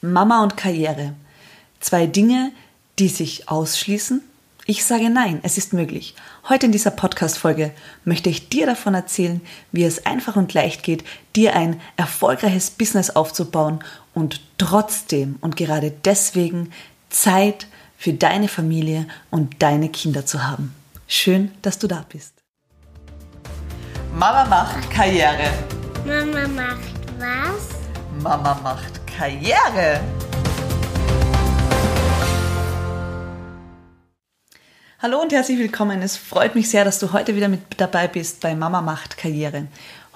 Mama und Karriere. Zwei Dinge, die sich ausschließen? Ich sage nein, es ist möglich. Heute in dieser Podcast-Folge möchte ich dir davon erzählen, wie es einfach und leicht geht, dir ein erfolgreiches Business aufzubauen und trotzdem und gerade deswegen Zeit für deine Familie und deine Kinder zu haben. Schön, dass du da bist. Mama macht Karriere. Mama macht was? Mama macht Karriere. Hallo und herzlich willkommen. Es freut mich sehr, dass du heute wieder mit dabei bist bei Mama macht Karriere.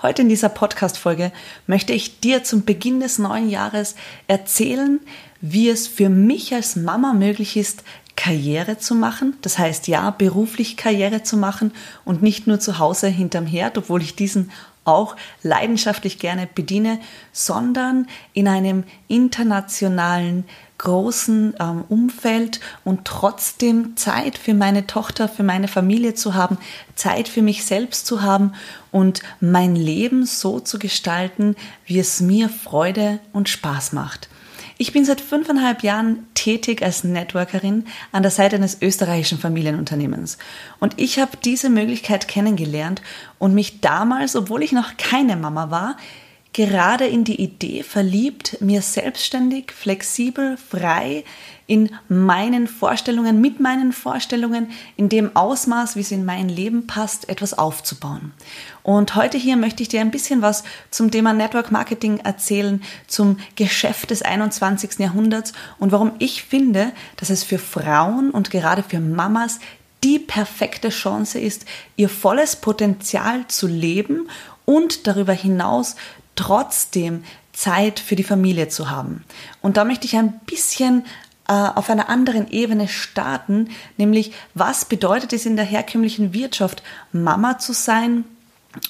Heute in dieser Podcast-Folge möchte ich dir zum Beginn des neuen Jahres erzählen, wie es für mich als Mama möglich ist, Karriere zu machen. Das heißt, ja, beruflich Karriere zu machen und nicht nur zu Hause hinterm Herd, obwohl ich diesen auch leidenschaftlich gerne bediene, sondern in einem internationalen großen ähm, Umfeld und trotzdem Zeit für meine Tochter, für meine Familie zu haben, Zeit für mich selbst zu haben und mein Leben so zu gestalten, wie es mir Freude und Spaß macht. Ich bin seit fünfeinhalb Jahren tätig als Networkerin an der Seite eines österreichischen Familienunternehmens. Und ich habe diese Möglichkeit kennengelernt und mich damals, obwohl ich noch keine Mama war, gerade in die Idee verliebt, mir selbstständig, flexibel, frei in meinen Vorstellungen, mit meinen Vorstellungen, in dem Ausmaß, wie es in mein Leben passt, etwas aufzubauen. Und heute hier möchte ich dir ein bisschen was zum Thema Network Marketing erzählen, zum Geschäft des 21. Jahrhunderts und warum ich finde, dass es für Frauen und gerade für Mamas die perfekte Chance ist, ihr volles Potenzial zu leben und darüber hinaus trotzdem Zeit für die Familie zu haben. Und da möchte ich ein bisschen äh, auf einer anderen Ebene starten, nämlich was bedeutet es in der herkömmlichen Wirtschaft, Mama zu sein,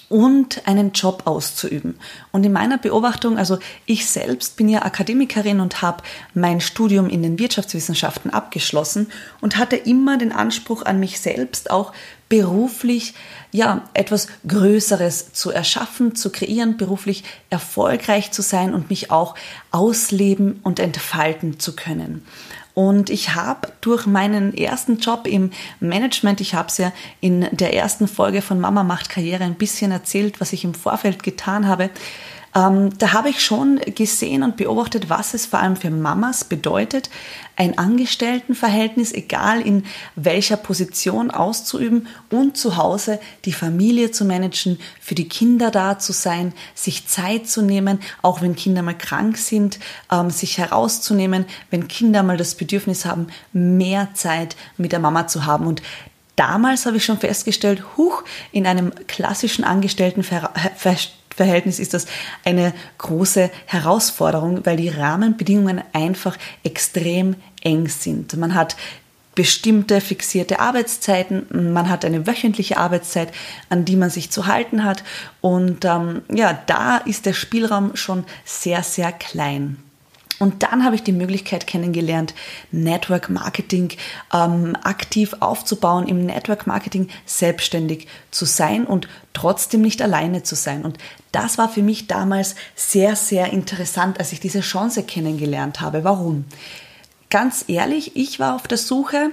und einen Job auszuüben. Und in meiner Beobachtung, also ich selbst bin ja Akademikerin und habe mein Studium in den Wirtschaftswissenschaften abgeschlossen und hatte immer den Anspruch an mich selbst, auch beruflich ja etwas Größeres zu erschaffen, zu kreieren, beruflich erfolgreich zu sein und mich auch ausleben und entfalten zu können. Und ich habe durch meinen ersten Job im Management, ich habe es ja in der ersten Folge von Mama macht Karriere ein bisschen erzählt, was ich im Vorfeld getan habe, ähm, da habe ich schon gesehen und beobachtet, was es vor allem für Mamas bedeutet, ein Angestelltenverhältnis, egal in welcher Position auszuüben und zu Hause die Familie zu managen, für die Kinder da zu sein, sich Zeit zu nehmen, auch wenn Kinder mal krank sind, ähm, sich herauszunehmen, wenn Kinder mal das Bedürfnis haben, mehr Zeit mit der Mama zu haben. Und damals habe ich schon festgestellt, huch, in einem klassischen Angestelltenverhältnis Verhältnis ist das eine große Herausforderung, weil die Rahmenbedingungen einfach extrem eng sind. Man hat bestimmte fixierte Arbeitszeiten, man hat eine wöchentliche Arbeitszeit, an die man sich zu halten hat und ähm, ja, da ist der Spielraum schon sehr, sehr klein. Und dann habe ich die Möglichkeit kennengelernt, Network Marketing ähm, aktiv aufzubauen, im Network Marketing selbstständig zu sein und trotzdem nicht alleine zu sein. Und das war für mich damals sehr, sehr interessant, als ich diese Chance kennengelernt habe. Warum? Ganz ehrlich, ich war auf der Suche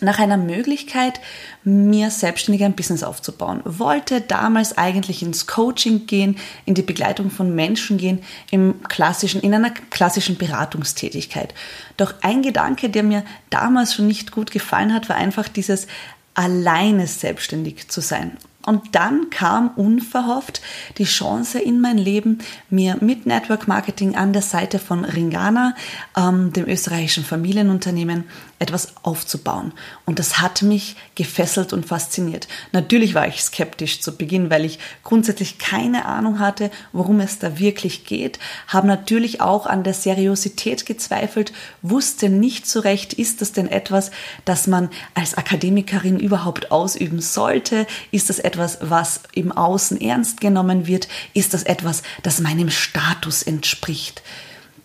nach einer Möglichkeit, mir selbstständig ein Business aufzubauen. Wollte damals eigentlich ins Coaching gehen, in die Begleitung von Menschen gehen, im klassischen, in einer klassischen Beratungstätigkeit. Doch ein Gedanke, der mir damals schon nicht gut gefallen hat, war einfach dieses alleine selbstständig zu sein. Und dann kam unverhofft die Chance in mein Leben, mir mit Network Marketing an der Seite von Ringana, ähm, dem österreichischen Familienunternehmen, etwas aufzubauen. Und das hat mich gefesselt und fasziniert. Natürlich war ich skeptisch zu Beginn, weil ich grundsätzlich keine Ahnung hatte, worum es da wirklich geht, habe natürlich auch an der Seriosität gezweifelt, wusste nicht so recht, ist das denn etwas, das man als Akademikerin überhaupt ausüben sollte? Ist das was im Außen ernst genommen wird? Ist das etwas, das meinem Status entspricht?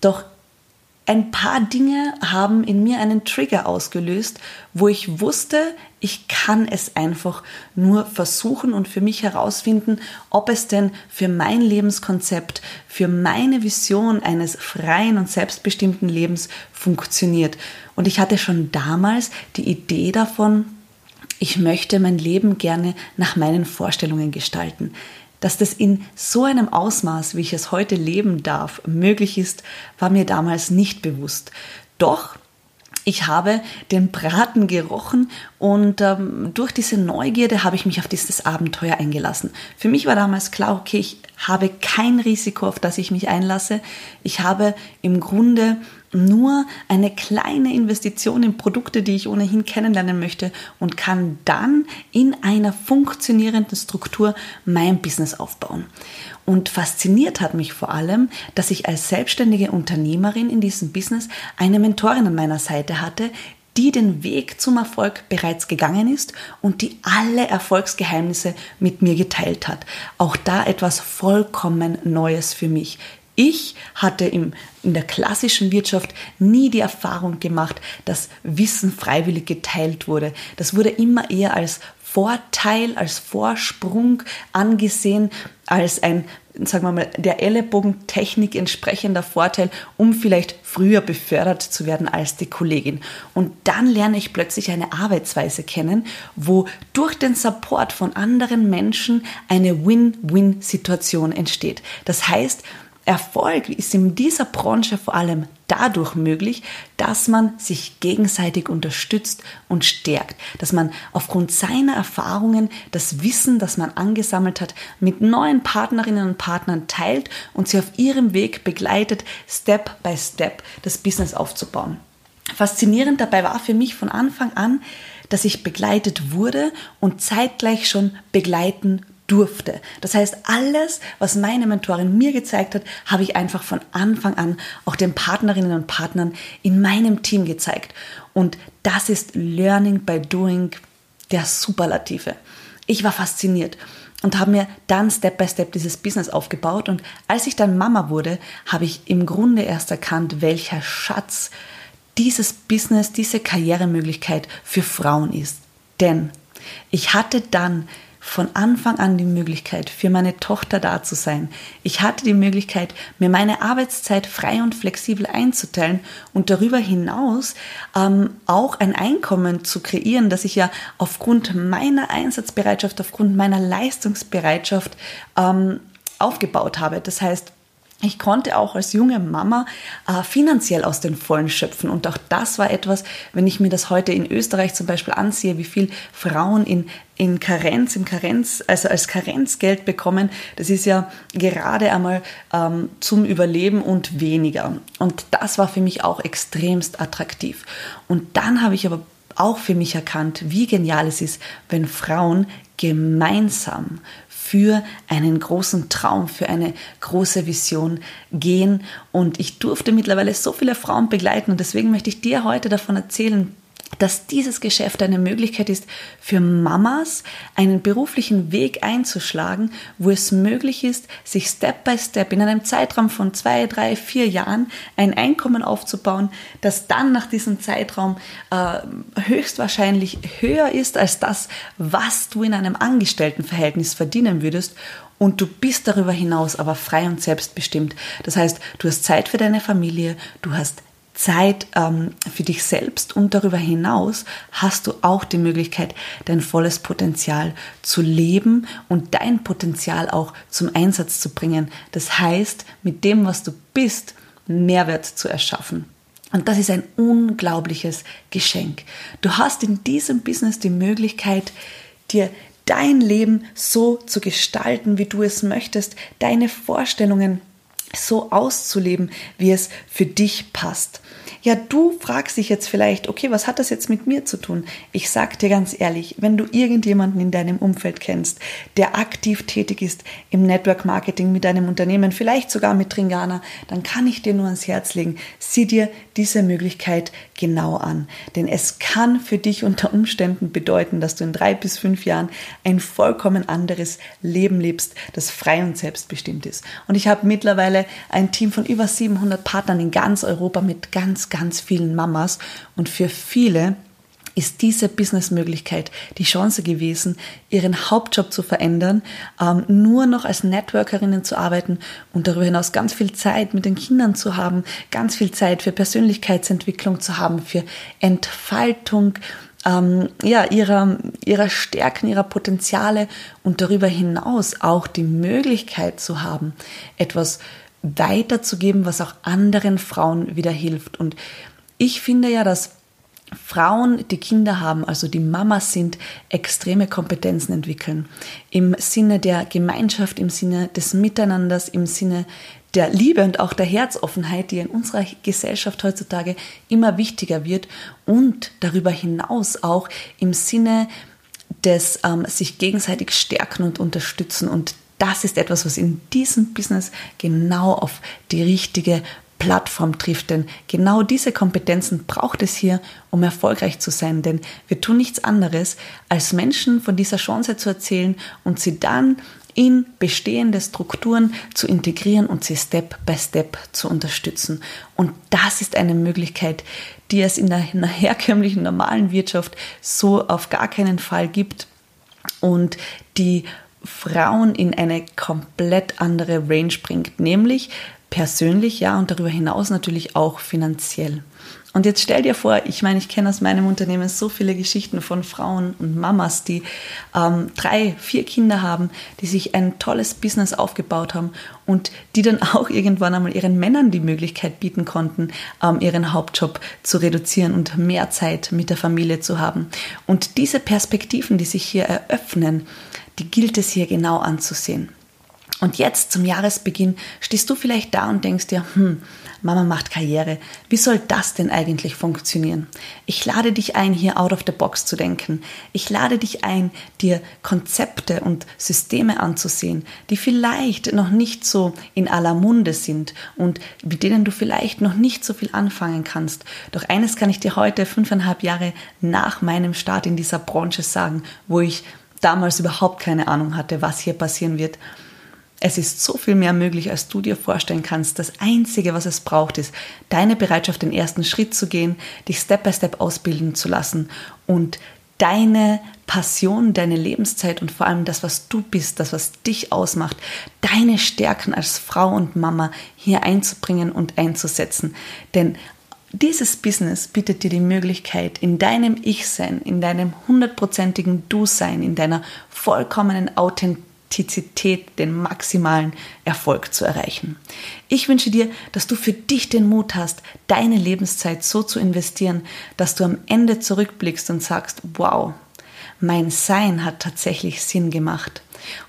Doch ein paar Dinge haben in mir einen Trigger ausgelöst, wo ich wusste, ich kann es einfach nur versuchen und für mich herausfinden, ob es denn für mein Lebenskonzept, für meine Vision eines freien und selbstbestimmten Lebens funktioniert. Und ich hatte schon damals die Idee davon, ich möchte mein Leben gerne nach meinen Vorstellungen gestalten. Dass das in so einem Ausmaß, wie ich es heute leben darf, möglich ist, war mir damals nicht bewusst. Doch ich habe den Braten gerochen und ähm, durch diese Neugierde habe ich mich auf dieses Abenteuer eingelassen. Für mich war damals klar, okay, ich habe kein Risiko, auf das ich mich einlasse. Ich habe im Grunde nur eine kleine Investition in Produkte, die ich ohnehin kennenlernen möchte und kann dann in einer funktionierenden Struktur mein Business aufbauen. Und fasziniert hat mich vor allem, dass ich als selbstständige Unternehmerin in diesem Business eine Mentorin an meiner Seite hatte, die den Weg zum Erfolg bereits gegangen ist und die alle Erfolgsgeheimnisse mit mir geteilt hat. Auch da etwas vollkommen Neues für mich. Ich hatte im, in der klassischen Wirtschaft nie die Erfahrung gemacht, dass Wissen freiwillig geteilt wurde. Das wurde immer eher als Vorteil, als Vorsprung angesehen, als ein, sagen wir mal, der Ellenbogentechnik entsprechender Vorteil, um vielleicht früher befördert zu werden als die Kollegin. Und dann lerne ich plötzlich eine Arbeitsweise kennen, wo durch den Support von anderen Menschen eine Win-Win-Situation entsteht. Das heißt, Erfolg ist in dieser Branche vor allem dadurch möglich, dass man sich gegenseitig unterstützt und stärkt, dass man aufgrund seiner Erfahrungen das Wissen, das man angesammelt hat, mit neuen Partnerinnen und Partnern teilt und sie auf ihrem Weg begleitet, Step by Step das Business aufzubauen. Faszinierend dabei war für mich von Anfang an, dass ich begleitet wurde und zeitgleich schon begleiten durfte. Das heißt, alles, was meine Mentorin mir gezeigt hat, habe ich einfach von Anfang an auch den Partnerinnen und Partnern in meinem Team gezeigt. Und das ist Learning by Doing der Superlative. Ich war fasziniert und habe mir dann Step by Step dieses Business aufgebaut. Und als ich dann Mama wurde, habe ich im Grunde erst erkannt, welcher Schatz dieses Business, diese Karrieremöglichkeit für Frauen ist. Denn ich hatte dann von Anfang an die Möglichkeit, für meine Tochter da zu sein. Ich hatte die Möglichkeit, mir meine Arbeitszeit frei und flexibel einzuteilen und darüber hinaus ähm, auch ein Einkommen zu kreieren, das ich ja aufgrund meiner Einsatzbereitschaft, aufgrund meiner Leistungsbereitschaft ähm, aufgebaut habe. Das heißt, ich konnte auch als junge Mama äh, finanziell aus den Vollen schöpfen. Und auch das war etwas, wenn ich mir das heute in Österreich zum Beispiel ansehe, wie viel Frauen in, in Karenz, im Karenz, also als Karenzgeld bekommen, das ist ja gerade einmal ähm, zum Überleben und weniger. Und das war für mich auch extremst attraktiv. Und dann habe ich aber auch für mich erkannt, wie genial es ist, wenn Frauen gemeinsam für einen großen Traum, für eine große Vision gehen. Und ich durfte mittlerweile so viele Frauen begleiten und deswegen möchte ich dir heute davon erzählen, dass dieses Geschäft eine Möglichkeit ist für Mamas, einen beruflichen Weg einzuschlagen, wo es möglich ist, sich Step by Step in einem Zeitraum von zwei, drei, vier Jahren ein Einkommen aufzubauen, das dann nach diesem Zeitraum äh, höchstwahrscheinlich höher ist als das, was du in einem Angestelltenverhältnis verdienen würdest und du bist darüber hinaus aber frei und selbstbestimmt. Das heißt, du hast Zeit für deine Familie, du hast Zeit ähm, für dich selbst und darüber hinaus hast du auch die Möglichkeit, dein volles Potenzial zu leben und dein Potenzial auch zum Einsatz zu bringen. Das heißt, mit dem, was du bist, Mehrwert zu erschaffen. Und das ist ein unglaubliches Geschenk. Du hast in diesem Business die Möglichkeit, dir dein Leben so zu gestalten, wie du es möchtest, deine Vorstellungen so auszuleben, wie es für dich passt. Ja, du fragst dich jetzt vielleicht, okay, was hat das jetzt mit mir zu tun? Ich sag dir ganz ehrlich, wenn du irgendjemanden in deinem Umfeld kennst, der aktiv tätig ist im Network Marketing mit deinem Unternehmen, vielleicht sogar mit Tringana, dann kann ich dir nur ans Herz legen, sieh dir diese Möglichkeit genau an. Denn es kann für dich unter Umständen bedeuten, dass du in drei bis fünf Jahren ein vollkommen anderes Leben lebst, das frei und selbstbestimmt ist. Und ich habe mittlerweile mittlerweile ein Team von über 700 Partnern in ganz Europa mit ganz, ganz vielen Mamas. Und für viele ist diese Businessmöglichkeit die Chance gewesen, ihren Hauptjob zu verändern, ähm, nur noch als Networkerinnen zu arbeiten und darüber hinaus ganz viel Zeit mit den Kindern zu haben, ganz viel Zeit für Persönlichkeitsentwicklung zu haben, für Entfaltung ähm, ja, ihrer, ihrer Stärken, ihrer Potenziale und darüber hinaus auch die Möglichkeit zu haben, etwas weiterzugeben, was auch anderen Frauen wieder hilft. Und ich finde ja, dass Frauen, die Kinder haben, also die Mamas sind, extreme Kompetenzen entwickeln. Im Sinne der Gemeinschaft, im Sinne des Miteinanders, im Sinne der Liebe und auch der Herzoffenheit, die in unserer Gesellschaft heutzutage immer wichtiger wird und darüber hinaus auch im Sinne des ähm, sich gegenseitig stärken und unterstützen. Und das ist etwas, was in diesem Business genau auf die richtige Plattform trifft. Denn genau diese Kompetenzen braucht es hier, um erfolgreich zu sein. Denn wir tun nichts anderes, als Menschen von dieser Chance zu erzählen und sie dann in bestehende Strukturen zu integrieren und sie Step by Step zu unterstützen. Und das ist eine Möglichkeit, die es in der, herkömmlichen normalen Wirtschaft so auf gar keinen Fall gibt und die Frauen in eine komplett andere Range bringt, nämlich persönlich, ja, und darüber hinaus natürlich auch finanziell. Und jetzt stell dir vor, ich meine, ich kenne aus meinem Unternehmen so viele Geschichten von Frauen und Mamas, die ähm, drei, vier Kinder haben, die sich ein tolles Business aufgebaut haben und die dann auch irgendwann einmal ihren Männern die Möglichkeit bieten konnten, ähm, ihren Hauptjob zu reduzieren und mehr Zeit mit der Familie zu haben. Und diese Perspektiven, die sich hier eröffnen, die gilt es hier genau anzusehen. Und jetzt zum Jahresbeginn stehst du vielleicht da und denkst dir, hm, Mama macht Karriere. Wie soll das denn eigentlich funktionieren? Ich lade dich ein, hier out of the box zu denken. Ich lade dich ein, dir Konzepte und Systeme anzusehen, die vielleicht noch nicht so in aller Munde sind und mit denen du vielleicht noch nicht so viel anfangen kannst. Doch eines kann ich dir heute, fünfeinhalb Jahre nach meinem Start in dieser Branche sagen, wo ich damals überhaupt keine Ahnung hatte, was hier passieren wird. Es ist so viel mehr möglich, als du dir vorstellen kannst. Das Einzige, was es braucht, ist deine Bereitschaft, den ersten Schritt zu gehen, dich Step by Step ausbilden zu lassen und deine Passion, deine Lebenszeit und vor allem das, was du bist, das, was dich ausmacht, deine Stärken als Frau und Mama hier einzubringen und einzusetzen. Denn dieses Business bietet dir die Möglichkeit, in deinem Ich-Sein, in deinem hundertprozentigen Du-Sein, in deiner vollkommenen Authentizität, den maximalen Erfolg zu erreichen. Ich wünsche dir, dass du für dich den Mut hast, deine Lebenszeit so zu investieren, dass du am Ende zurückblickst und sagst, wow, mein Sein hat tatsächlich Sinn gemacht.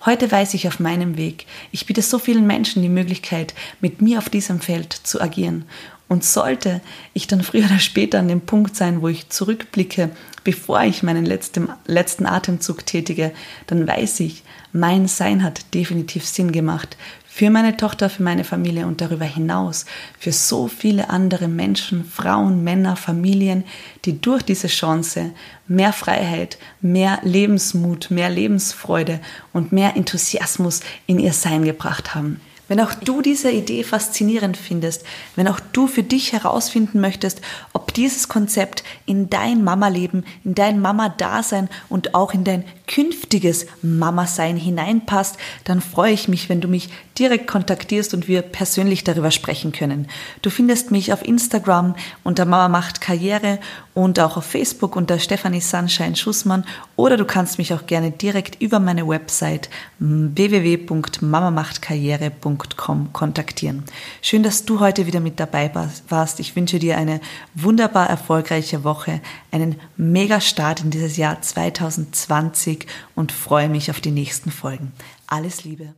Heute weiß ich auf meinem Weg, ich biete so vielen Menschen die Möglichkeit, mit mir auf diesem Feld zu agieren. Und sollte ich dann früher oder später an dem Punkt sein, wo ich zurückblicke, bevor ich meinen letzten, letzten Atemzug tätige, dann weiß ich, mein Sein hat definitiv Sinn gemacht. Für meine Tochter, für meine Familie und darüber hinaus für so viele andere Menschen, Frauen, Männer, Familien, die durch diese Chance mehr Freiheit, mehr Lebensmut, mehr Lebensfreude und mehr Enthusiasmus in ihr Sein gebracht haben. Wenn auch du diese Idee faszinierend findest, wenn auch du für dich herausfinden möchtest, ob dieses Konzept in dein Mama-Leben, in dein Mama-Dasein und auch in dein künftiges Mama-Sein hineinpasst, dann freue ich mich, wenn du mich direkt kontaktierst und wir persönlich darüber sprechen können. Du findest mich auf Instagram unter Mama macht Karriere und auch auf Facebook unter Stephanie Sunshine Schussmann oder du kannst mich auch gerne direkt über meine Website www.mamamachtkarriere.com kontaktieren. Schön, dass du heute wieder mit dabei warst. Ich wünsche dir eine wunderbar erfolgreiche Woche, einen mega Start in dieses Jahr 2020 und freue mich auf die nächsten Folgen. Alles Liebe.